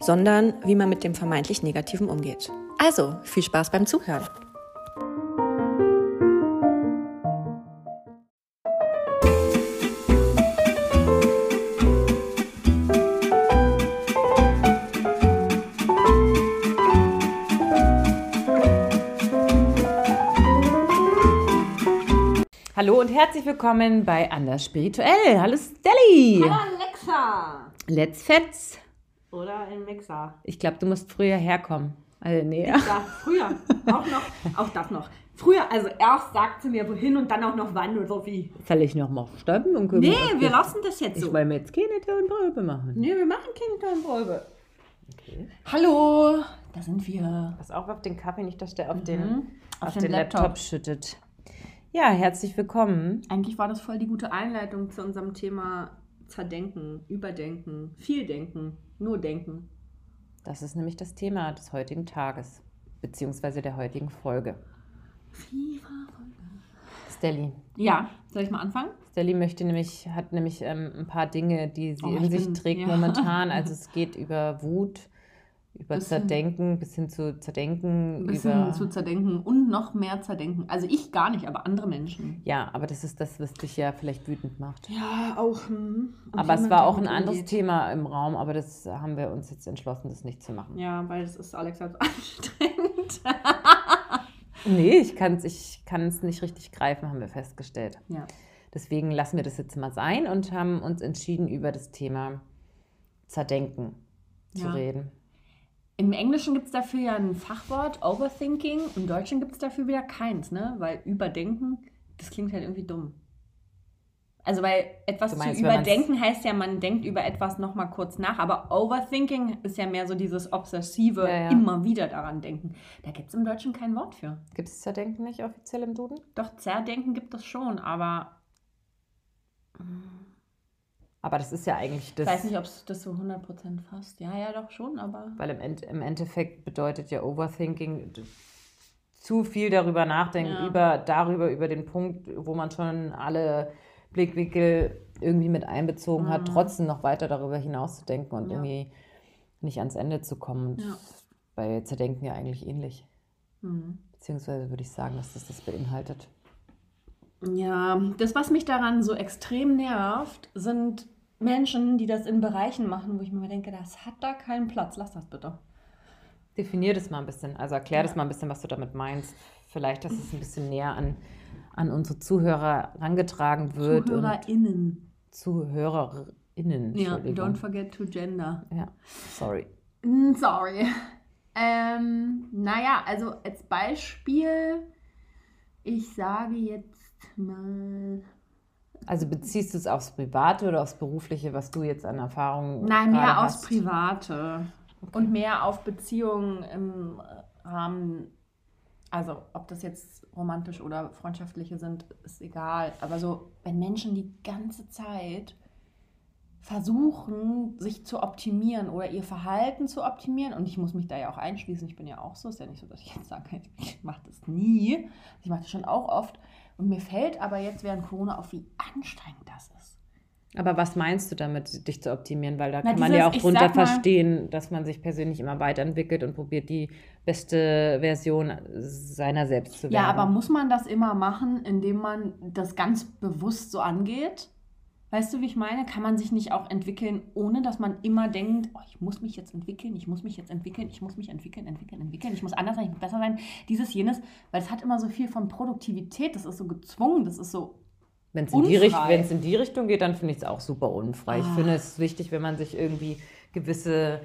sondern wie man mit dem vermeintlich Negativen umgeht. Also, viel Spaß beim Zuhören. Hallo und herzlich willkommen bei Anders Spirituell. Hallo Stelly. Hallo Alexa! Let's Fetz. Oder ein Mixer. Ich glaube, du musst früher herkommen. Also, nee. Ja, früher. Auch noch. Auch das noch. Früher, also erst sagt sie mir wohin und dann auch noch wann oder wie. Soll ich noch mal stoppen und können Nee, wir- lassen das jetzt Ich so. wollte mir jetzt keine Tonprobe machen. Nee, wir machen keine Tonprobe. Okay. Hallo, da sind wir. Pass auf auf den Kaffee, nicht, dass der auf den, Mhm. Auf auf den den Laptop. Laptop. schüttet. Ja, herzlich willkommen. Eigentlich war das voll die gute Einleitung zu unserem Thema Zerdenken, Überdenken, viel Denken, nur Denken. Das ist nämlich das Thema des heutigen Tages, beziehungsweise der heutigen Folge. Stelly. Ja, soll ich mal anfangen? Stelly möchte nämlich, hat nämlich ähm, ein paar Dinge, die sie Oh, in ich sich bin- trägt ja. momentan. Also es geht über Wut, über Bis hin- Zerdenken, bis hin zu Zerdenken, bisschen über. zu zerdenken und noch mehr zerdenken. Also ich gar nicht, aber andere Menschen. ja, aber das ist das, was dich ja vielleicht wütend macht. Ja, auch. hm. Aber es war auch ein anderes umgeht. Thema im Raum, aber das haben wir uns jetzt entschlossen, das nicht zu machen. Ja, weil es ist Alexa so anstrengend. Nee, ich kann es ich kann's nicht richtig greifen, haben wir festgestellt. ja. Deswegen lassen wir das jetzt mal sein und haben uns entschieden, über das Thema Zerdenken zu Ja. reden. Im Englischen gibt es dafür ja ein Fachwort, Overthinking. Im Deutschen gibt es dafür wieder keins, ne? Weil Überdenken, das klingt halt irgendwie dumm. Also, weil etwas zu meinst, man's- überdenken heißt ja, man denkt über etwas nochmal kurz nach. Aber Overthinking ist ja mehr so dieses obsessive, Ja, ja. immer wieder daran denken. Da gibt es im Deutschen kein Wort für. Gibt es Zerdenken nicht offiziell im Duden? Doch, Zerdenken gibt es schon, aber Aber das ist ja eigentlich das. ich weiß nicht, ob es das so 100% fasst. Ja, ja, doch schon, aber. Weil im, End, im Endeffekt bedeutet ja Overthinking zu viel darüber nachdenken, Ja. über, darüber, über den Punkt, wo man schon alle Blickwinkel irgendwie mit einbezogen hat, Mhm. trotzdem noch weiter darüber hinaus zu denken und Ja. irgendwie nicht ans Ende zu kommen. Und Ja. bei Zerdenken ja eigentlich ähnlich. Hm. Beziehungsweise würde ich sagen, dass das das beinhaltet. Ja, das, was mich daran so extrem nervt, sind Menschen, die das in Bereichen machen, wo ich mir denke, das hat da keinen Platz. Lass das bitte. Definier das mal ein bisschen, also erklär das Ja. mal ein bisschen, was du damit meinst. Vielleicht, dass es ein bisschen näher an, an unsere Zuhörer herangetragen wird. ZuhörerInnen. ZuhörerInnen. Ja, don't forget to gender. Ja, sorry. Mm, Sorry. Ähm, naja, also als Beispiel, ich sage jetzt mal. Also beziehst du es aufs Private oder aufs Berufliche, was du jetzt an Erfahrungen Nein, mehr gerade aufs hast? Private. Und mehr auf Beziehungen im Rahmen. Also, ob das jetzt romantisch oder freundschaftliche sind, ist egal. Aber so, wenn Menschen die ganze Zeit versuchen, sich zu optimieren oder ihr Verhalten zu optimieren, und ich muss mich da ja auch einschließen, ich bin ja auch so, ist ja nicht so, dass ich jetzt sage, ich mache das nie. Ich mache das schon auch oft. Und mir fällt aber jetzt während Corona auf, wie anstrengend das ist. Aber was meinst du damit, dich zu optimieren? Weil da Na, kann man dieses, ja auch drunter mal- verstehen, dass man sich persönlich immer weiterentwickelt und probiert, die beste Version seiner selbst zu werden. Ja, aber muss man das immer machen, indem man das ganz bewusst so angeht? Weißt du, wie ich meine? Kann man sich nicht auch entwickeln, ohne dass man immer denkt, oh, ich muss mich jetzt entwickeln, ich muss mich jetzt entwickeln, ich muss mich entwickeln, entwickeln, entwickeln, ich muss anders sein, ich muss besser sein, dieses, jenes, weil es hat immer so viel von Produktivität, das ist so gezwungen, das ist so, Wenn es in, in die Richtung geht, dann finde ich es auch super unfrei. Ich Ah. finde es wichtig, wenn man sich irgendwie gewisse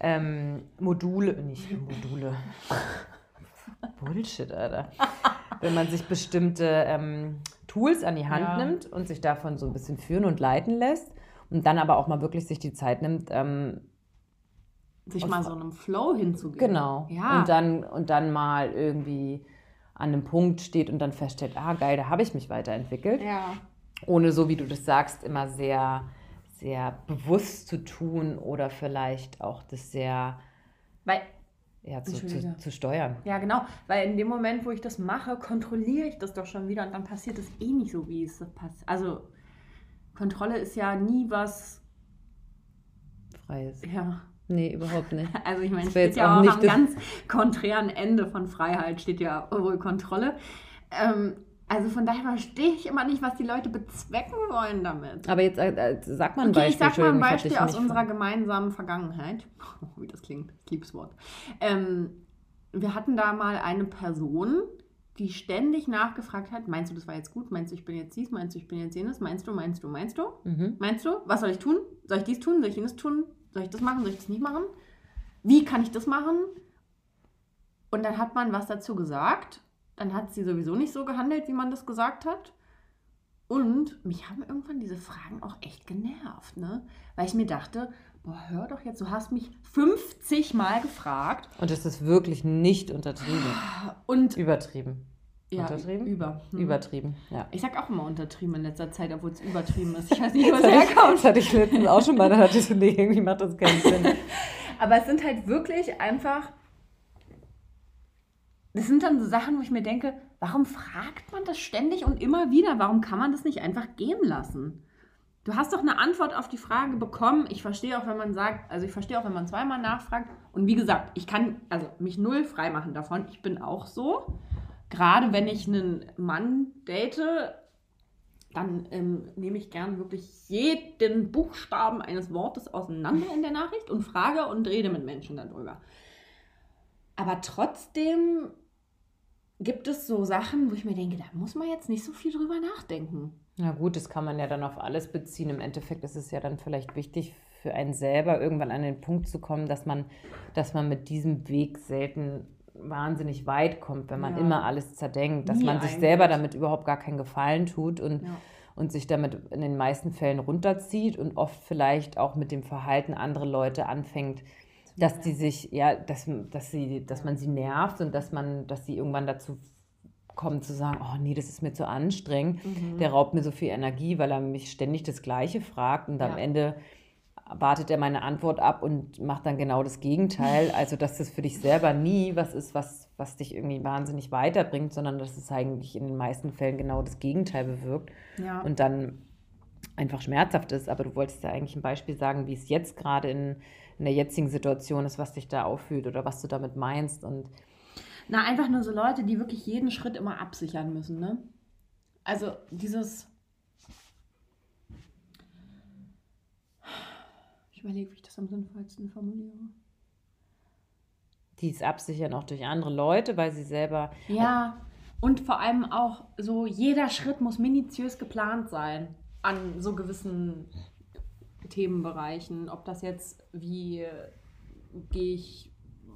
ähm, Module, nicht Module, Bullshit, Alter. wenn man sich bestimmte ähm, Tools an die Hand Ja. nimmt und sich davon so ein bisschen führen und leiten lässt und dann aber auch mal wirklich sich die Zeit nimmt, ähm, sich mal so einem Flow hinzugehen. Genau. Ja. Und dann, und dann mal irgendwie an einem Punkt steht und dann feststellt, ah geil, da habe ich mich weiterentwickelt. Ja. Ohne so, wie du das sagst, immer sehr, sehr bewusst zu tun oder vielleicht auch das sehr Weil, ja, zu, zu, zu, steuern. Ja, genau. Weil in dem Moment, wo ich das mache, kontrolliere ich das doch schon wieder und dann passiert es eh nicht so, wie es passiert. Also Kontrolle ist ja nie was Freies. Ja. Nee, überhaupt nicht. Also ich meine, es steht ja auch, auch am ganz konträren Ende von Freiheit steht ja wohl Kontrolle. Ähm, also von daher verstehe ich immer nicht, was die Leute bezwecken wollen damit. Aber jetzt äh, sag mal ein okay, Beispiel. Ich sag mal ein Beispiel aus unserer gemeinsamen Vergangenheit. Oh, wie das klingt, Liebswort. Ähm, wir hatten da mal eine Person, die ständig nachgefragt hat, meinst du, das war jetzt gut? Meinst du, ich bin jetzt dies? Meinst du, ich bin jetzt jenes? Meinst du, meinst du, meinst du? Mhm. Meinst du? Was soll ich tun? Soll ich dies tun? Soll ich jenes tun? Soll ich das machen? Soll ich das nicht machen? Wie kann ich das machen? Und dann hat man was dazu gesagt. Dann hat sie sowieso nicht so gehandelt, wie man das gesagt hat. Und mich haben irgendwann diese Fragen auch echt genervt, ne? Weil ich mir dachte, boah, hör doch jetzt, du hast mich 50 Mal gefragt. Und es ist wirklich nicht untertrieben. Und übertrieben. Ja, untertrieben? Über. Hm. Übertrieben, ja. Ich sag auch immer untertrieben in letzter Zeit, obwohl es übertrieben ist. Ich weiß nicht, wo es herkommt. Das hatte ich letztens auch schon mal, da hatte ich so, nee, irgendwie macht das keinen Sinn. Aber es sind halt wirklich einfach, das sind dann so Sachen, wo ich mir denke, warum fragt man das ständig und immer wieder? Warum kann man das nicht einfach gehen lassen? Du hast doch eine Antwort auf die Frage bekommen. Ich verstehe auch, wenn man sagt, also ich verstehe auch, wenn man zweimal nachfragt. Und wie gesagt, ich kann also mich null freimachen davon. Ich bin auch so gerade wenn ich einen Mann date, dann ähm, nehme ich gern wirklich jeden Buchstaben eines Wortes auseinander in der Nachricht und frage und rede mit Menschen darüber. Aber trotzdem gibt es so Sachen, wo ich mir denke, da muss man jetzt nicht so viel drüber nachdenken. Na gut, das kann man ja dann auf alles beziehen. Im Endeffekt ist es ja dann vielleicht wichtig für einen selber, irgendwann an den Punkt zu kommen, dass man, dass man mit diesem Weg selten wahnsinnig weit kommt, wenn man ja. immer alles zerdenkt, dass Nie man sich eigentlich. selber damit überhaupt gar keinen Gefallen tut und, ja. und sich damit in den meisten Fällen runterzieht und oft vielleicht auch mit dem Verhalten anderer Leute anfängt, dass die sich, ja, dass, dass, sie, dass man sie nervt und dass man, dass sie irgendwann dazu kommen zu sagen, oh nee, das ist mir zu anstrengend, mhm. der raubt mir so viel Energie, weil er mich ständig das Gleiche fragt und ja. am Ende wartet er meine Antwort ab und macht dann genau das Gegenteil. Also, dass das für dich selber nie was ist, was, was dich irgendwie wahnsinnig weiterbringt, sondern dass es eigentlich in den meisten Fällen genau das Gegenteil bewirkt ja. und dann einfach schmerzhaft ist. Aber du wolltest ja eigentlich ein Beispiel sagen, wie es jetzt gerade in, in der jetzigen Situation ist, was dich da auffühlt oder was du damit meinst. Und Na, einfach nur so Leute, die wirklich jeden Schritt immer absichern müssen, ne? Also dieses Ich überlege, wie ich das am sinnvollsten formuliere. Die es absichern auch durch andere Leute, weil sie selber. Ja, und vor allem auch so, jeder Schritt muss minutiös geplant sein an so gewissen Themenbereichen. Ob das jetzt, wie gehe ich,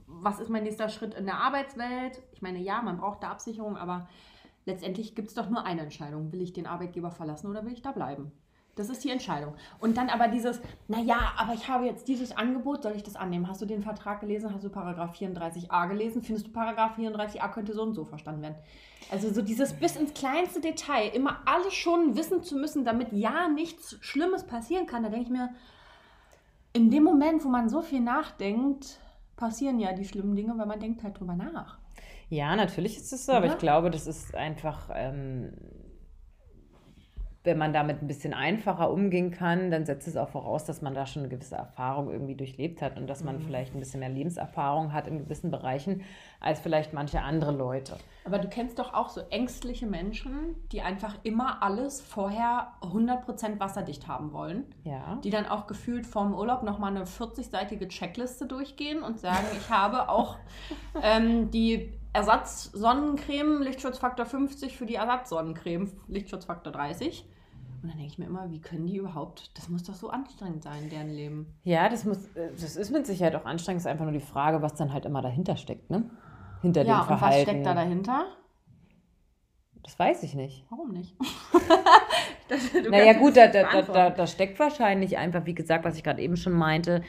was ist mein nächster Schritt in der Arbeitswelt? Ich meine, ja, man braucht da Absicherung, aber letztendlich gibt es doch nur eine Entscheidung. Will ich den Arbeitgeber verlassen oder will ich da bleiben? Das ist die Entscheidung. Und dann aber dieses, naja, aber ich habe jetzt dieses Angebot, soll ich das annehmen? Hast du den Vertrag gelesen? Hast du Paragraph 34a gelesen? Findest du Paragraph 34a könnte so und so verstanden werden? Also so dieses bis ins kleinste Detail, immer alles schon wissen zu müssen, damit ja nichts Schlimmes passieren kann. Da denke ich mir, in dem Moment, wo man so viel nachdenkt, passieren ja die schlimmen Dinge, weil man denkt halt drüber nach. Ja, natürlich ist es so, aber ja? ich glaube, das ist einfach... Ähm wenn man damit ein bisschen einfacher umgehen kann, dann setzt es auch voraus, dass man da schon eine gewisse Erfahrung irgendwie durchlebt hat und dass man mhm. vielleicht ein bisschen mehr Lebenserfahrung hat in gewissen Bereichen als vielleicht manche andere Leute. Aber du kennst doch auch so ängstliche Menschen, die einfach immer alles vorher 100% wasserdicht haben wollen. Ja. Die dann auch gefühlt vorm Urlaub nochmal eine 40-seitige Checkliste durchgehen und sagen, ich habe auch ähm, die Ersatz-Sonnencreme, Lichtschutzfaktor 50 für die Ersatz-Sonnencreme, Lichtschutzfaktor 30. Und dann denke ich mir immer, wie können die überhaupt, das muss doch so anstrengend sein, deren Leben. Ja, das muss, äh, das ist mit Sicherheit auch anstrengend, es ist einfach nur die Frage, was dann halt immer dahinter steckt, ne? Hinter ja, dem Verhalten. Ja, was steckt da dahinter? Das weiß ich nicht. Warum nicht? das, naja gut, da, da, da, da, steckt wahrscheinlich einfach, wie gesagt, was ich gerade eben schon meinte,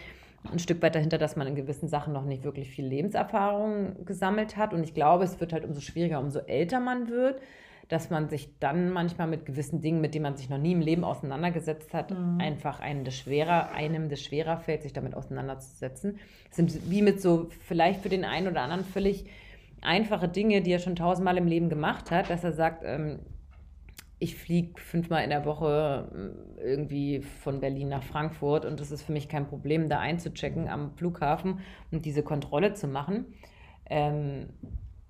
ein Stück weit dahinter, dass man in gewissen Sachen noch nicht wirklich viel Lebenserfahrung gesammelt hat. Und ich glaube, es wird halt umso schwieriger, umso älter man wird, dass man sich dann manchmal mit gewissen Dingen, mit denen man sich noch nie im Leben auseinandergesetzt hat, mhm. einfach einem das schwerer, einem das schwerer fällt, sich damit auseinanderzusetzen. Das sind wie mit so vielleicht für den einen oder anderen völlig einfache Dinge, die er schon tausendmal im Leben gemacht hat, dass er sagt, ähm, ich fliege fünfmal in der Woche äh, irgendwie von Berlin nach Frankfurt und es ist für mich kein Problem, da einzuchecken am Flughafen und diese Kontrolle zu machen. Ähm,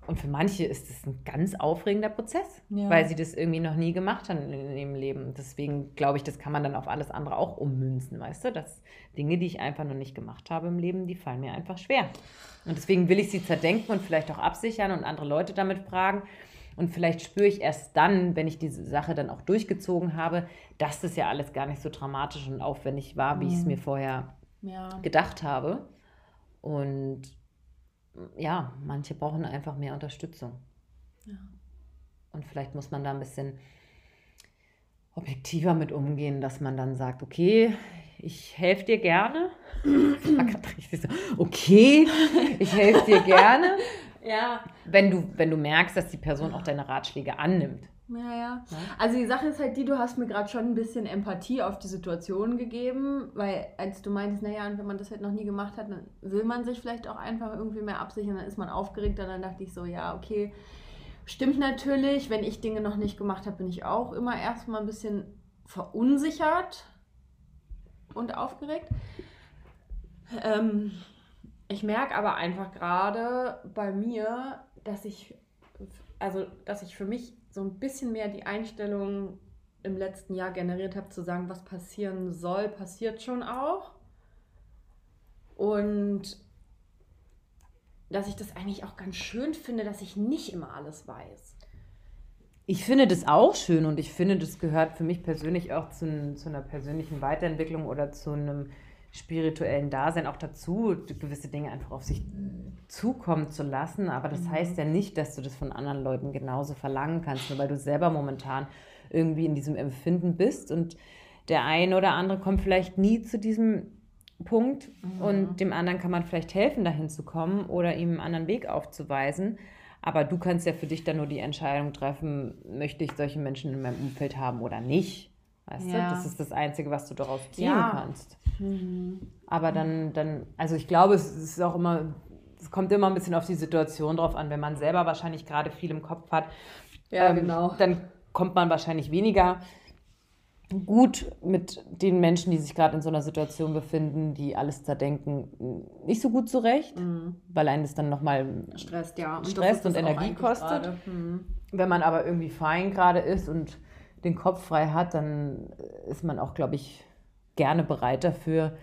und für manche ist es ein ganz aufregender Prozess, ja. weil sie das irgendwie noch nie gemacht haben in ihrem Leben. Deswegen glaube ich, das kann man dann auf alles andere auch ummünzen, weißt du? Dass Dinge, die ich einfach noch nicht gemacht habe im Leben, die fallen mir einfach schwer. Und deswegen will ich sie zerdenken und vielleicht auch absichern und andere Leute damit fragen. Und vielleicht spüre ich erst dann, wenn ich diese Sache dann auch durchgezogen habe, dass das ja alles gar nicht so dramatisch und aufwendig war, wie mhm. ich es mir vorher ja. gedacht habe. Und ja, manche brauchen einfach mehr Unterstützung. Ja. Und vielleicht muss man da ein bisschen objektiver mit umgehen, dass man dann sagt, okay, ich helfe dir gerne. okay, ich helfe dir gerne. Ja. Wenn du, wenn du merkst, dass die Person auch deine Ratschläge annimmt. Ja, ja, ja. Also die Sache ist halt die, du hast mir gerade schon ein bisschen Empathie auf die Situation gegeben, weil als du meintest, naja, und wenn man das halt noch nie gemacht hat, dann will man sich vielleicht auch einfach irgendwie mehr absichern, dann ist man aufgeregt und dann dachte ich so, ja, okay, stimmt natürlich, wenn ich Dinge noch nicht gemacht habe, bin ich auch immer erstmal ein bisschen verunsichert und aufgeregt. Ähm, ich merke aber einfach gerade bei mir, dass ich, also dass ich für mich so ein bisschen mehr die Einstellung im letzten Jahr generiert habe, zu sagen, was passieren soll, passiert schon auch. Und dass ich das eigentlich auch ganz schön finde, dass ich nicht immer alles weiß. Ich finde das auch schön und ich finde, das gehört für mich persönlich auch zu, zu einer persönlichen Weiterentwicklung oder zu einem spirituellen Dasein auch dazu, gewisse Dinge einfach auf sich zukommen zu lassen. Aber das mhm. heißt ja nicht, dass du das von anderen Leuten genauso verlangen kannst, nur weil du selber momentan irgendwie in diesem Empfinden bist. Und der eine oder andere kommt vielleicht nie zu diesem Punkt mhm. und dem anderen kann man vielleicht helfen, dahin zu kommen oder ihm einen anderen Weg aufzuweisen. Aber du kannst ja für dich dann nur die Entscheidung treffen, möchte ich solche Menschen in meinem Umfeld haben oder nicht. Weißt ja. du, das ist das Einzige, was du daraus ziehen ja. kannst. Mhm. Aber dann, dann, also ich glaube, es ist auch immer, es kommt immer ein bisschen auf die Situation drauf an. Wenn man selber wahrscheinlich gerade viel im Kopf hat, ja, ähm, genau. dann kommt man wahrscheinlich weniger gut mit den Menschen, die sich gerade in so einer Situation befinden, die alles zerdenken, nicht so gut zurecht, mhm. weil einen das dann nochmal stresst, ja. und, stresst und Energie kostet. Mhm. Wenn man aber irgendwie fein gerade ist und den Kopf frei hat, dann ist man auch, glaube ich, gerne bereit dafür,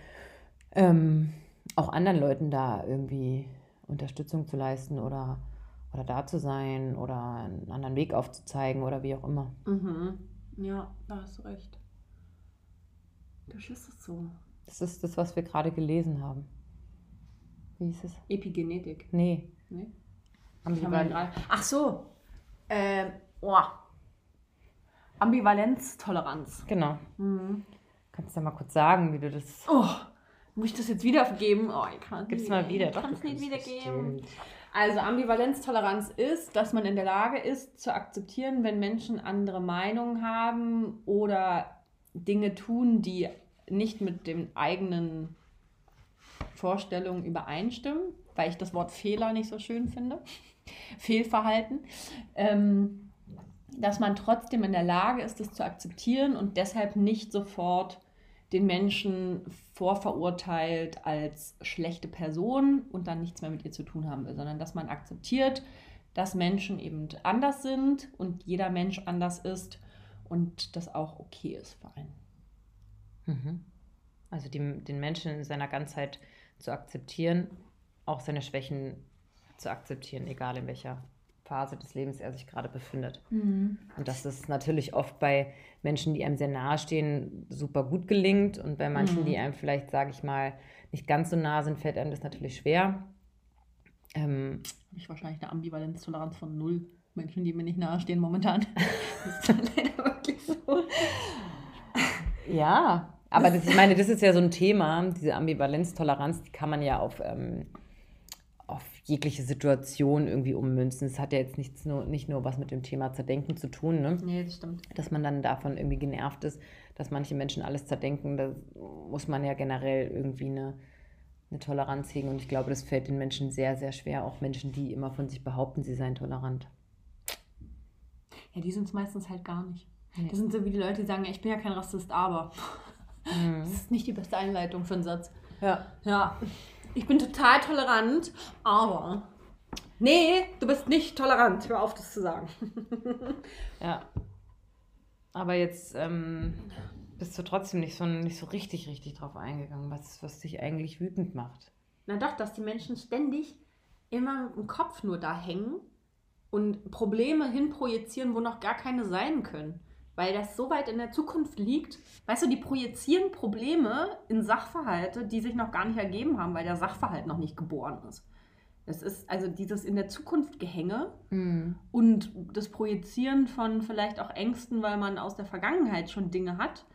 ähm, auch anderen Leuten da irgendwie Unterstützung zu leisten oder, oder da zu sein oder einen anderen Weg aufzuzeigen oder wie auch immer. Mhm. Ja, da hast du recht. Das ist es so. Das ist das, was wir gerade gelesen haben. Wie hieß es? Epigenetik. Nee. Nee. Ach so. Ähm, oh. Ambivalenztoleranz. Genau. Mhm. Kannst du ja mal kurz sagen, wie du das. Oh, muss ich das jetzt wiedergeben? Oh, ich kann es mal wieder. Ich kann es nicht wiedergeben. Also Ambivalenztoleranz ist, dass man in der Lage ist zu akzeptieren, wenn Menschen andere Meinungen haben oder Dinge tun, die nicht mit den eigenen Vorstellungen übereinstimmen, weil ich das Wort Fehler nicht so schön finde. Fehlverhalten. Ähm, dass man trotzdem in der Lage ist, das zu akzeptieren und deshalb nicht sofort den Menschen vorverurteilt als schlechte Person und dann nichts mehr mit ihr zu tun haben will, sondern dass man akzeptiert, dass Menschen eben anders sind und jeder Mensch anders ist und das auch okay ist für einen. Mhm. Also die, den Menschen in seiner Ganzheit zu akzeptieren, auch seine Schwächen zu akzeptieren, egal in welcher Phase des Lebens er sich gerade befindet. Mhm. Und dass es natürlich oft bei Menschen, die einem sehr nahe stehen, super gut gelingt. Und bei manchen, mhm. die einem vielleicht, sage ich mal, nicht ganz so nah sind, fällt einem das natürlich schwer. Ähm, ich wahrscheinlich eine Ambivalenztoleranz von null. Menschen, die mir nicht nahe stehen momentan. das ist dann leider wirklich so. Ja, Aber das, ich meine, das ist ja so ein Thema, diese Ambivalenz, Toleranz, die kann man ja auf, ähm, auf jegliche Situation irgendwie ummünzen. Es hat ja jetzt nichts nur, nicht nur was mit dem Thema Zerdenken zu tun, ne? Nee, das stimmt. Dass man dann davon irgendwie genervt ist, dass manche Menschen alles zerdenken. Da muss man ja generell irgendwie eine, eine Toleranz hegen. Und ich glaube, das fällt den Menschen sehr, sehr schwer. Auch Menschen, die immer von sich behaupten, sie seien tolerant. Ja, die sind es meistens halt gar nicht. Nee. Das sind so wie die Leute, die sagen, ich bin ja kein Rassist, aber. Mhm. Das ist nicht die beste Einleitung für einen Satz. Ja. Ja. Ich bin total tolerant, aber. Nee, du bist nicht tolerant. Hör auf, das zu sagen. ja. Aber jetzt ähm, bist du trotzdem nicht so, nicht so richtig, richtig drauf eingegangen, was, was dich eigentlich wütend macht. Na doch, dass die Menschen ständig immer im Kopf nur da hängen und Probleme hinprojizieren, wo noch gar keine sein können weil das so weit in der Zukunft liegt. Weißt du, die projizieren Probleme in Sachverhalte, die sich noch gar nicht ergeben haben, weil der Sachverhalt noch nicht geboren ist. Das ist also dieses in der Zukunft Gehänge mhm. und das Projizieren von vielleicht auch Ängsten, weil man aus der Vergangenheit schon Dinge hat,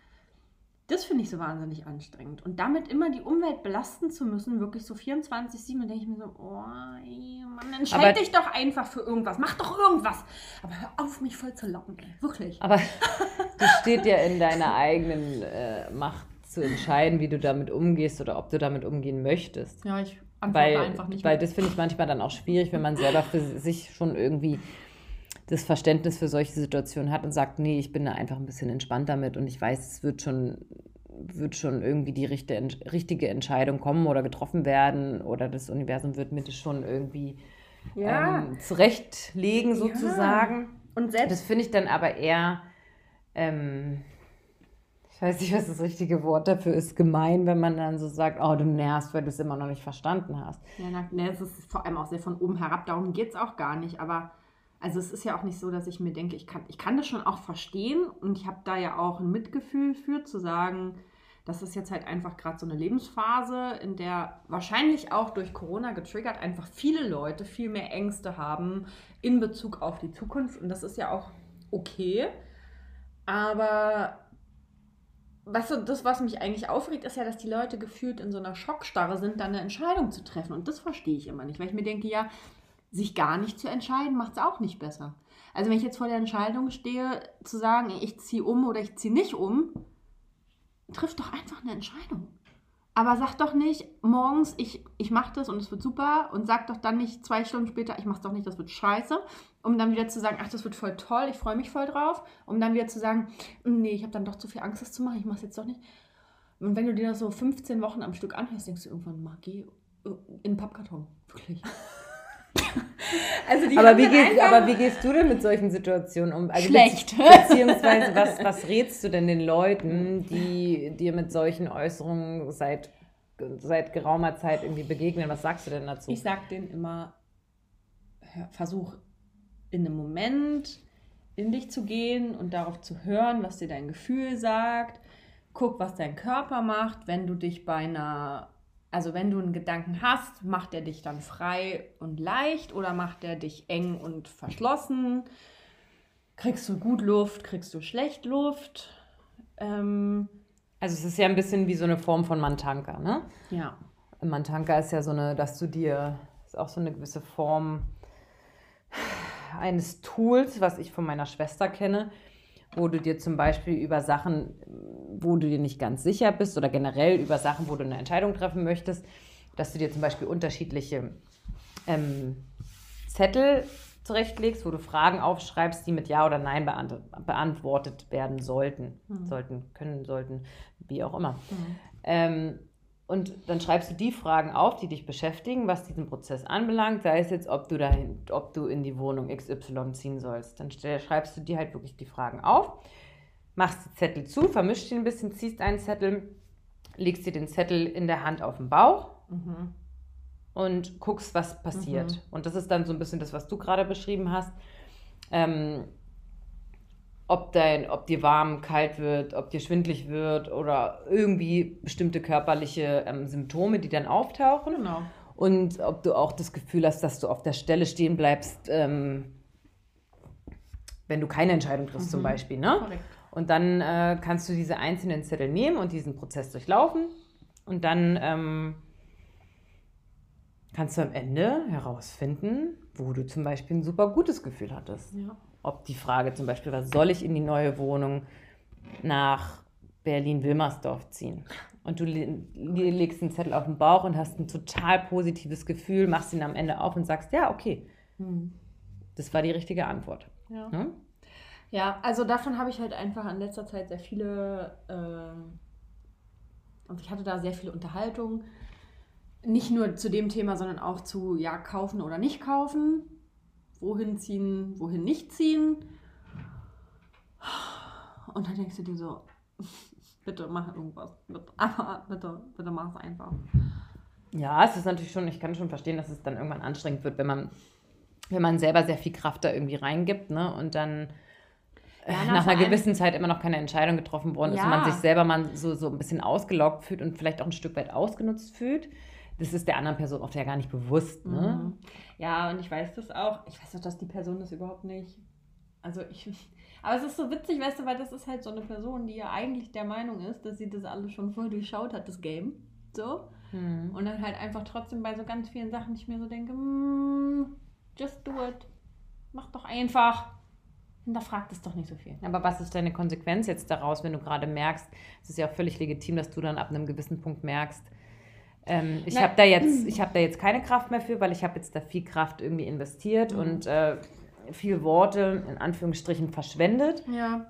das finde ich so wahnsinnig anstrengend. Und damit immer die Umwelt belasten zu müssen, wirklich so 24-7, denke ich mir so, oh, ey, Mann, entscheide dich doch einfach für irgendwas. Mach doch irgendwas. Aber hör auf, mich voll zu locken, ey. Wirklich. Aber das steht ja in deiner eigenen äh, Macht zu entscheiden, wie du damit umgehst oder ob du damit umgehen möchtest. Ja, ich antworte weil, einfach nicht. Weil mehr. das finde ich manchmal dann auch schwierig, wenn man selber für sich schon irgendwie das Verständnis für solche Situationen hat und sagt, nee, ich bin da einfach ein bisschen entspannt damit und ich weiß, es wird schon, wird schon irgendwie die richtige Entscheidung kommen oder getroffen werden oder das Universum wird mir das schon irgendwie ja. ähm, zurechtlegen sozusagen. Ja. Und selbst das finde ich dann aber eher, ähm, ich weiß nicht, was das richtige Wort dafür ist, gemein, wenn man dann so sagt, oh, du nervst, weil du es immer noch nicht verstanden hast. Ja, na, ne, es ist vor allem auch sehr von oben herab, darum geht es auch gar nicht, aber also es ist ja auch nicht so, dass ich mir denke, ich kann, ich kann das schon auch verstehen und ich habe da ja auch ein Mitgefühl für, zu sagen, das ist jetzt halt einfach gerade so eine Lebensphase, in der wahrscheinlich auch durch Corona getriggert einfach viele Leute viel mehr Ängste haben in Bezug auf die Zukunft und das ist ja auch okay. Aber weißt du, das, was mich eigentlich aufregt, ist ja, dass die Leute gefühlt in so einer Schockstarre sind, dann eine Entscheidung zu treffen. Und das verstehe ich immer nicht, weil ich mir denke, ja, sich gar nicht zu entscheiden, macht es auch nicht besser. Also wenn ich jetzt vor der Entscheidung stehe, zu sagen, ich ziehe um oder ich ziehe nicht um, trifft doch einfach eine Entscheidung. Aber sag doch nicht morgens, ich, ich mache das und es wird super und sag doch dann nicht zwei Stunden später, ich mache es doch nicht, das wird scheiße, um dann wieder zu sagen, ach, das wird voll toll, ich freue mich voll drauf, um dann wieder zu sagen, hm, nee, ich habe dann doch zu viel Angst, das zu machen, ich mache es jetzt doch nicht. Und wenn du dir das so 15 Wochen am Stück anhörst, denkst du irgendwann, Magie äh, in Pappkarton, wirklich. Also aber, wie gehst, aber wie gehst du denn mit solchen Situationen um? Also Schlecht. Beziehungsweise, was, was rätst du denn den Leuten, die dir mit solchen Äußerungen seit, seit geraumer Zeit irgendwie begegnen? Was sagst du denn dazu? Ich sag denen immer, versuch in einem Moment in dich zu gehen und darauf zu hören, was dir dein Gefühl sagt. Guck, was dein Körper macht, wenn du dich bei einer also wenn du einen Gedanken hast, macht er dich dann frei und leicht oder macht er dich eng und verschlossen? Kriegst du gut Luft, kriegst du schlecht Luft? Ähm, also es ist ja ein bisschen wie so eine Form von Mantanka, ne? Ja. Mantanka ist ja so eine, dass du dir, ist auch so eine gewisse Form eines Tools, was ich von meiner Schwester kenne, wo du dir zum Beispiel über Sachen, wo du dir nicht ganz sicher bist oder generell über Sachen, wo du eine Entscheidung treffen möchtest, dass du dir zum Beispiel unterschiedliche ähm, Zettel zurechtlegst, wo du Fragen aufschreibst, die mit Ja oder Nein beant beantwortet werden sollten, mhm. sollten, können, sollten, wie auch immer. Mhm. Ähm, und dann schreibst du die Fragen auf, die dich beschäftigen, was diesen Prozess anbelangt, sei es jetzt, ob du dahin, ob du in die Wohnung XY ziehen sollst. Dann schreibst du dir halt wirklich die Fragen auf, machst die Zettel zu, vermischst ihn ein bisschen, ziehst einen Zettel, legst dir den Zettel in der Hand auf den Bauch mhm. und guckst, was passiert. Mhm. Und das ist dann so ein bisschen das, was du gerade beschrieben hast. Ähm, ob, dein, ob dir warm, kalt wird, ob dir schwindlig wird oder irgendwie bestimmte körperliche ähm, Symptome, die dann auftauchen. Genau. Und ob du auch das Gefühl hast, dass du auf der Stelle stehen bleibst, ähm, wenn du keine Entscheidung triffst, mhm. zum Beispiel. Ne? Und dann äh, kannst du diese einzelnen Zettel nehmen und diesen Prozess durchlaufen. Und dann ähm, kannst du am Ende herausfinden, wo du zum Beispiel ein super gutes Gefühl hattest. Ja. Ob die Frage zum Beispiel war, soll ich in die neue Wohnung nach Berlin-Wilmersdorf ziehen? Und du legst einen Zettel auf den Bauch und hast ein total positives Gefühl, machst ihn am Ende auf und sagst, ja, okay, hm. das war die richtige Antwort. Ja, hm? ja also davon habe ich halt einfach in letzter Zeit sehr viele, äh, und ich hatte da sehr viele Unterhaltungen nicht nur zu dem Thema, sondern auch zu, ja, kaufen oder nicht kaufen, wohin ziehen, wohin nicht ziehen. Und dann denkst du dir so, bitte mach irgendwas. Bitte, aber bitte, bitte mach es einfach. Ja, es ist natürlich schon, ich kann schon verstehen, dass es dann irgendwann anstrengend wird, wenn man, wenn man selber sehr viel Kraft da irgendwie reingibt, ne? Und dann ja, na, nach einer gewissen Zeit immer noch keine Entscheidung getroffen worden ja. ist und man sich selber mal so, so ein bisschen ausgelockt fühlt und vielleicht auch ein Stück weit ausgenutzt fühlt das ist der anderen Person oft ja gar nicht bewusst. Ne? Mhm. Ja, und ich weiß das auch. Ich weiß auch, dass die Person das überhaupt nicht. Also ich. Aber es ist so witzig, weißt du, weil das ist halt so eine Person, die ja eigentlich der Meinung ist, dass sie das alles schon voll durchschaut hat, das Game. So. Mhm. Und dann halt einfach trotzdem bei so ganz vielen Sachen ich mir so denke, mm, just do it. Mach doch einfach. Hinterfragt es doch nicht so viel. Aber was ist deine Konsequenz jetzt daraus, wenn du gerade merkst, es ist ja auch völlig legitim, dass du dann ab einem gewissen Punkt merkst, ähm, ich habe da, jetzt, hab da jetzt keine Kraft mehr für, weil ich habe jetzt da viel Kraft irgendwie investiert mhm. und äh, viel Worte in Anführungsstrichen verschwendet. Ja.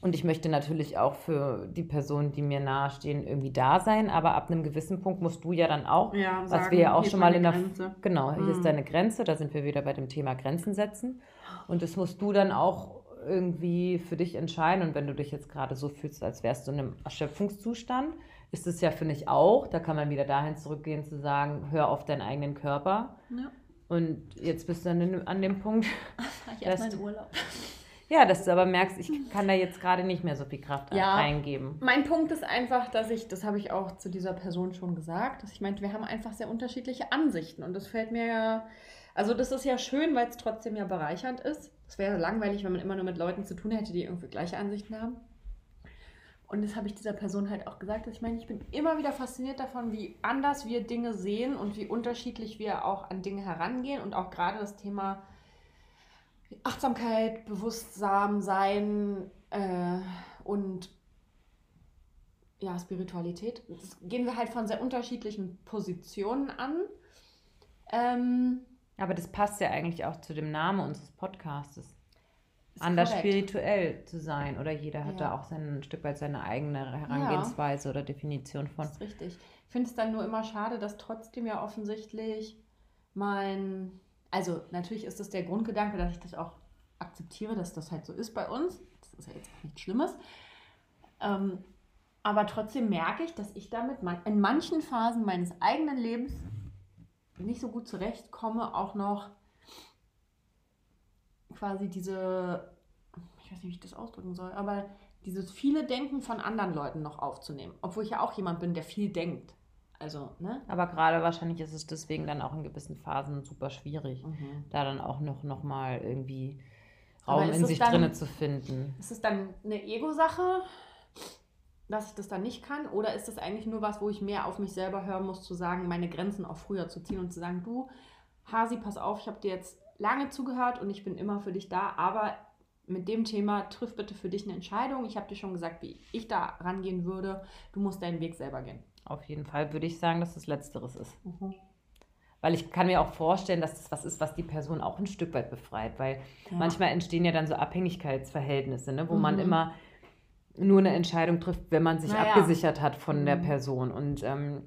Und ich möchte natürlich auch für die Personen, die mir nahestehen, irgendwie da sein. Aber ab einem gewissen Punkt musst du ja dann auch, ja, was sagen, wir ja auch schon mal in der. Grenze. Genau, hier mhm. ist deine Grenze. Da sind wir wieder bei dem Thema Grenzen setzen. Und das musst du dann auch irgendwie für dich entscheiden. Und wenn du dich jetzt gerade so fühlst, als wärst du in einem Erschöpfungszustand, ist es ja, finde ich, auch, da kann man wieder dahin zurückgehen zu sagen, hör auf deinen eigenen Körper. Ja. Und jetzt bist du dann an dem Punkt, ich dass, meinen Urlaub. Ja, dass du aber merkst, ich kann da jetzt gerade nicht mehr so viel Kraft ja, reingeben. Mein Punkt ist einfach, dass ich, das habe ich auch zu dieser Person schon gesagt, dass ich meinte, wir haben einfach sehr unterschiedliche Ansichten. Und das fällt mir ja, also das ist ja schön, weil es trotzdem ja bereichernd ist. Es wäre langweilig, wenn man immer nur mit Leuten zu tun hätte, die irgendwie gleiche Ansichten haben. Und das habe ich dieser Person halt auch gesagt, ich meine, ich bin immer wieder fasziniert davon, wie anders wir Dinge sehen und wie unterschiedlich wir auch an Dinge herangehen und auch gerade das Thema Achtsamkeit, Bewusstsein sein äh, und ja, Spiritualität. Das gehen wir halt von sehr unterschiedlichen Positionen an. Ähm, Aber das passt ja eigentlich auch zu dem Namen unseres Podcastes anders korrekt. spirituell zu sein. Oder jeder hat ja. da auch sein, ein Stück weit seine eigene Herangehensweise ja. oder Definition von. Das ist richtig. Ich finde es dann nur immer schade, dass trotzdem ja offensichtlich mein. Also, natürlich ist das der Grundgedanke, dass ich das auch akzeptiere, dass das halt so ist bei uns. Das ist ja jetzt auch nichts Schlimmes. Ähm, aber trotzdem merke ich, dass ich damit in manchen Phasen meines eigenen Lebens nicht so gut zurechtkomme, auch noch quasi diese, ich weiß nicht, wie ich das ausdrücken soll, aber dieses viele Denken von anderen Leuten noch aufzunehmen. Obwohl ich ja auch jemand bin, der viel denkt. Also, ne? Aber gerade wahrscheinlich ist es deswegen dann auch in gewissen Phasen super schwierig, mhm. da dann auch noch, noch mal irgendwie Raum in sich drinne zu finden. Ist es dann eine Ego-Sache, dass ich das dann nicht kann? Oder ist das eigentlich nur was, wo ich mehr auf mich selber hören muss, zu sagen, meine Grenzen auch früher zu ziehen und zu sagen, du, Hasi, pass auf, ich habe dir jetzt lange zugehört und ich bin immer für dich da, aber mit dem Thema triff bitte für dich eine Entscheidung. Ich habe dir schon gesagt, wie ich da rangehen würde. Du musst deinen Weg selber gehen. Auf jeden Fall würde ich sagen, dass das Letzteres ist. Mhm. Weil ich kann mir auch vorstellen, dass das was ist, was die Person auch ein Stück weit befreit. Weil ja. manchmal entstehen ja dann so Abhängigkeitsverhältnisse, ne, wo mhm. man immer nur eine Entscheidung trifft, wenn man sich naja. abgesichert hat von mhm. der Person. Und ähm,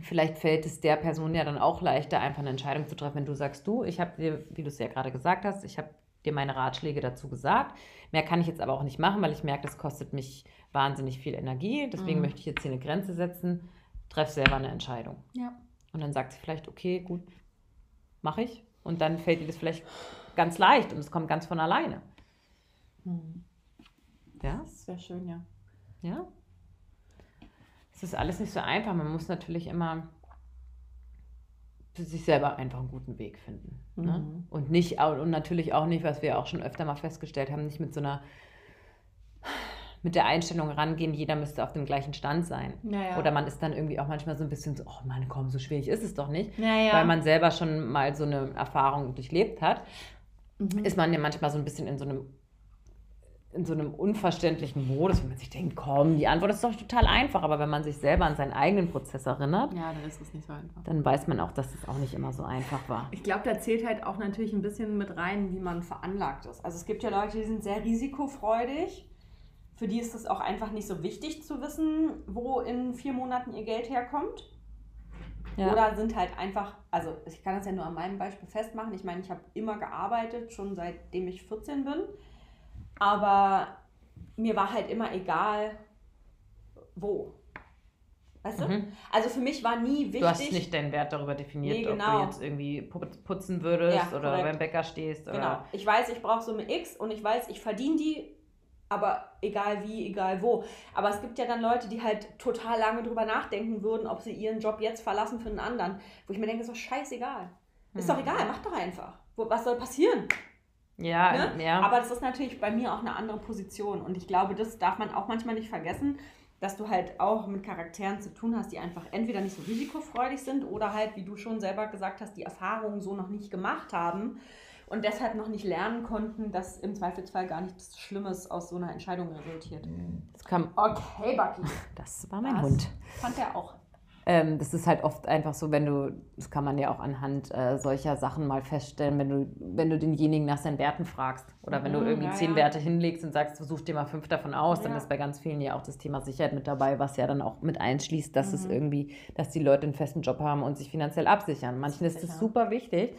vielleicht fällt es der Person ja dann auch leichter, einfach eine Entscheidung zu treffen, wenn du sagst, du, ich habe dir, wie du es ja gerade gesagt hast, ich habe dir meine Ratschläge dazu gesagt. Mehr kann ich jetzt aber auch nicht machen, weil ich merke, das kostet mich wahnsinnig viel Energie. Deswegen mhm. möchte ich jetzt hier eine Grenze setzen. Treff selber eine Entscheidung. Ja. Und dann sagt sie vielleicht, okay, gut, mache ich. Und dann fällt dir das vielleicht ganz leicht und es kommt ganz von alleine. Mhm. Ja? Das wäre schön, ja. Ja? Es ist alles nicht so einfach. Man muss natürlich immer für sich selber einfach einen guten Weg finden. Ne? Mhm. Ne? Und nicht, und natürlich auch nicht, was wir auch schon öfter mal festgestellt haben, nicht mit so einer mit der Einstellung rangehen, jeder müsste auf dem gleichen Stand sein. Ja, Oder man ist dann irgendwie auch manchmal so ein bisschen so, oh Mann, komm, so schwierig ist es doch nicht. Ja, Weil man selber schon mal so eine Erfahrung durchlebt hat, Mhm. ist man ja manchmal so ein bisschen in so einem in so einem unverständlichen Modus, wo man sich denkt, komm, die Antwort ist doch total einfach, aber wenn man sich selber an seinen eigenen Prozess erinnert, ja, dann ist es nicht so einfach. dann weiß man auch, dass es auch nicht immer so einfach war. Ich glaube, da zählt halt auch natürlich ein bisschen mit rein, wie man veranlagt ist. Also es gibt ja Leute, die sind sehr risikofreudig. Für die ist es auch einfach nicht so wichtig zu wissen, wo in vier Monaten ihr Geld herkommt. Ja. Oder sind halt einfach, also ich kann das ja nur an meinem Beispiel festmachen. Ich meine, ich habe immer gearbeitet, schon seitdem ich 14 bin. Aber mir war halt immer egal, wo. Weißt du? Mhm. Also für mich war nie wichtig. Du hast nicht deinen Wert darüber definiert, Nee, ob genau. du jetzt irgendwie pu- putzen würdest Ja, oder korrekt. beim Bäcker stehst. Oder Genau. Ich weiß, ich brauche Summe X und ich weiß, ich verdiene die, aber egal wie, egal wo. Aber es gibt ja dann Leute, die halt total lange drüber nachdenken würden, ob sie ihren Job jetzt verlassen für einen anderen. Wo ich mir denke, ist doch scheißegal. Ist doch Mhm. egal, mach doch einfach. Was soll passieren? Ja, Ne? ja. Aber das ist natürlich bei mir auch eine andere Position. Und ich glaube, das darf man auch manchmal nicht vergessen, dass du halt auch mit Charakteren zu tun hast, die einfach entweder nicht so risikofreudig sind oder halt, wie du schon selber gesagt hast, die Erfahrungen so noch nicht gemacht haben und deshalb noch nicht lernen konnten, dass im Zweifelsfall gar nichts Schlimmes aus so einer Entscheidung resultiert. das, kam, Okay, Bucky. das war mein Was? Hund. Fand er auch. Ähm, das ist halt oft einfach so, wenn du, das kann man ja auch anhand äh, solcher Sachen mal feststellen, wenn du, wenn du denjenigen nach seinen Werten fragst oder wenn du Mhm, irgendwie ja, zehn ja. Werte hinlegst und sagst, such dir mal fünf davon aus, dann Ja. ist bei ganz vielen ja auch das Thema Sicherheit mit dabei, was ja dann auch mit einschließt, dass es Mhm. irgendwie, dass die Leute einen festen Job haben und sich finanziell absichern. Manchen ist das super wichtig.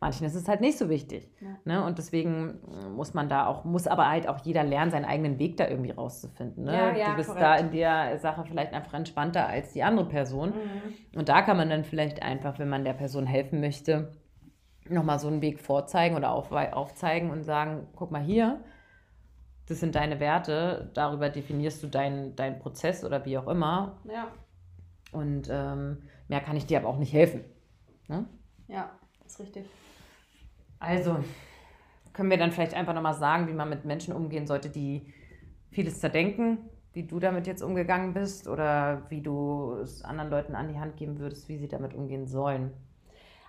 Manchen ist es halt nicht so wichtig. Ja. Ne? Und deswegen äh, muss man da auch, muss aber halt auch jeder lernen, seinen eigenen Weg da irgendwie rauszufinden. Ne? Ja, ja, du bist korrekt. da in der Sache vielleicht einfach entspannter als die andere Person. Mhm. Und da kann man dann vielleicht einfach, wenn man der Person helfen möchte, nochmal so einen Weg vorzeigen oder auf, aufzeigen und sagen, guck mal hier, das sind deine Werte, darüber definierst du deinen deinen Prozess oder wie auch immer. Ja, Und ähm, mehr kann ich dir aber auch nicht helfen. Ne? ja, ist richtig. Also können wir dann vielleicht einfach nochmal sagen, wie man mit Menschen umgehen sollte, die vieles zerdenken, wie du damit jetzt umgegangen bist oder wie du es anderen Leuten an die Hand geben würdest, wie sie damit umgehen sollen.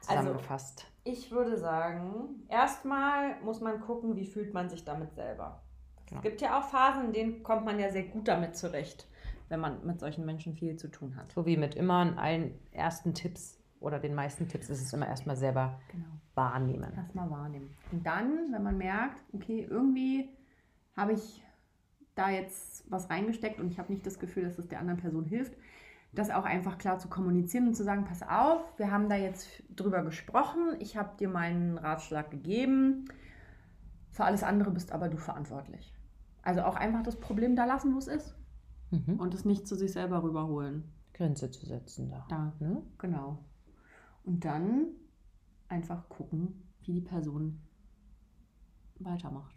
Also- Zusammengefasst. Ich würde sagen, erstmal muss man gucken, wie fühlt man sich damit selber. Genau. Es gibt ja auch Phasen, in denen kommt man ja sehr gut damit zurecht, wenn man mit solchen Menschen viel zu tun hat. So wie mit immer in allen ersten Tipps oder den meisten Tipps ist es immer erstmal selber Genau. Wahrnehmen. Erstmal wahrnehmen. Und dann, wenn man merkt, okay, irgendwie habe ich da jetzt was reingesteckt und ich habe nicht das Gefühl, dass es der anderen Person hilft, das auch einfach klar zu kommunizieren und zu sagen, pass auf, wir haben da jetzt drüber gesprochen, ich habe dir meinen Ratschlag gegeben, für alles andere bist aber du verantwortlich. Also auch einfach das Problem da lassen, wo es ist Mhm. und es nicht zu sich selber rüberholen. Grenze zu setzen da. Da, Ne? genau. Und dann einfach gucken, wie die Person weitermacht.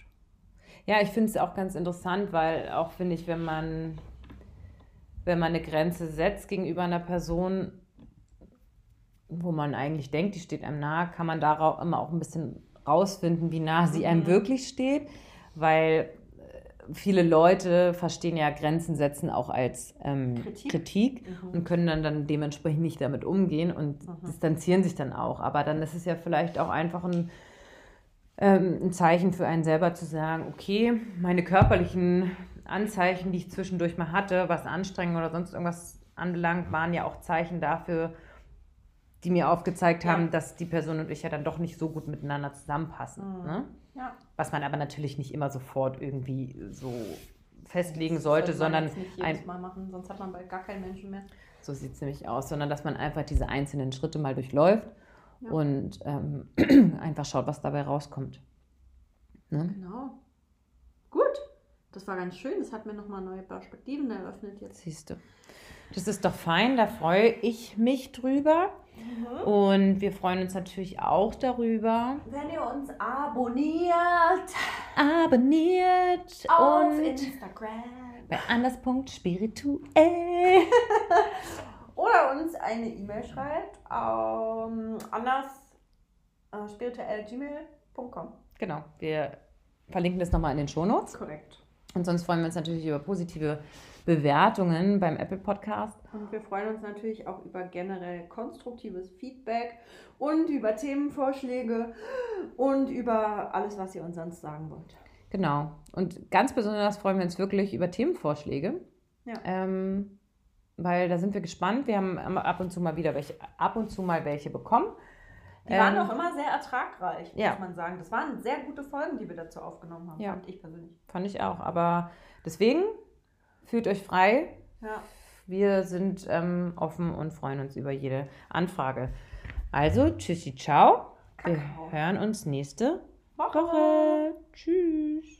Ja, ich finde es auch ganz interessant, weil auch finde ich, wenn man, wenn man eine Grenze setzt gegenüber einer Person, wo man eigentlich denkt, die steht einem nahe, kann man da immer auch ein bisschen rausfinden, wie nah sie einem Mhm. wirklich steht, weil viele Leute verstehen ja Grenzen setzen auch als ähm, Kritik. Kritik, Mhm. und können dann, dann dementsprechend nicht damit umgehen und Mhm. distanzieren sich dann auch. Aber dann ist es ja vielleicht auch einfach ein, ähm, ein Zeichen für einen selber zu sagen, okay, meine körperlichen Anzeichen, die ich zwischendurch mal hatte, was Anstrengung oder sonst irgendwas anbelangt, waren ja auch Zeichen dafür, die mir aufgezeigt Ja. haben, dass die Person und ich ja dann doch nicht so gut miteinander zusammenpassen. Mhm. Ne? Ja. Was man aber natürlich nicht immer sofort irgendwie so festlegen Das sollte, sollte man sondern jetzt nicht ein, jedes Mal machen, sonst hat man bald gar keinen Menschen mehr. so sieht es nämlich aus, sondern dass man einfach diese einzelnen Schritte mal durchläuft Ja. und ähm, einfach schaut, was dabei rauskommt. Ne? Genau. Gut. Das war ganz schön. Das hat mir nochmal neue Perspektiven eröffnet jetzt. Siehst du. Das ist doch fein, da freue ich mich drüber. Und wir freuen uns natürlich auch darüber. Wenn ihr uns abonniert Abonniert auf und Instagram bei anders.spirituell. oder uns eine E-Mail schreibt um, anders äh, spirituell gmail.com. Genau, wir verlinken das nochmal in den Shownotes. Korrekt. Und sonst freuen wir uns natürlich über positive Bewertungen beim Apple Podcast. Und wir freuen uns natürlich auch über generell konstruktives Feedback und über Themenvorschläge und über alles, was ihr uns sonst sagen wollt. Genau. Und ganz besonders freuen wir uns wirklich über Themenvorschläge. Ja. Ähm, weil da sind wir gespannt. Wir haben ab und zu mal wieder welche, ab und zu mal welche bekommen. Die waren ähm, auch immer sehr ertragreich, ja. muss man sagen. Das waren sehr gute Folgen, die wir dazu aufgenommen haben, ja. fand ich persönlich. Fand ich auch. Aber deswegen fühlt euch frei. Ja. Wir sind ähm, offen und freuen uns über jede Anfrage. Also, tschüssi, ciao. Wir hören uns nächste Woche. Woche. Tschüss.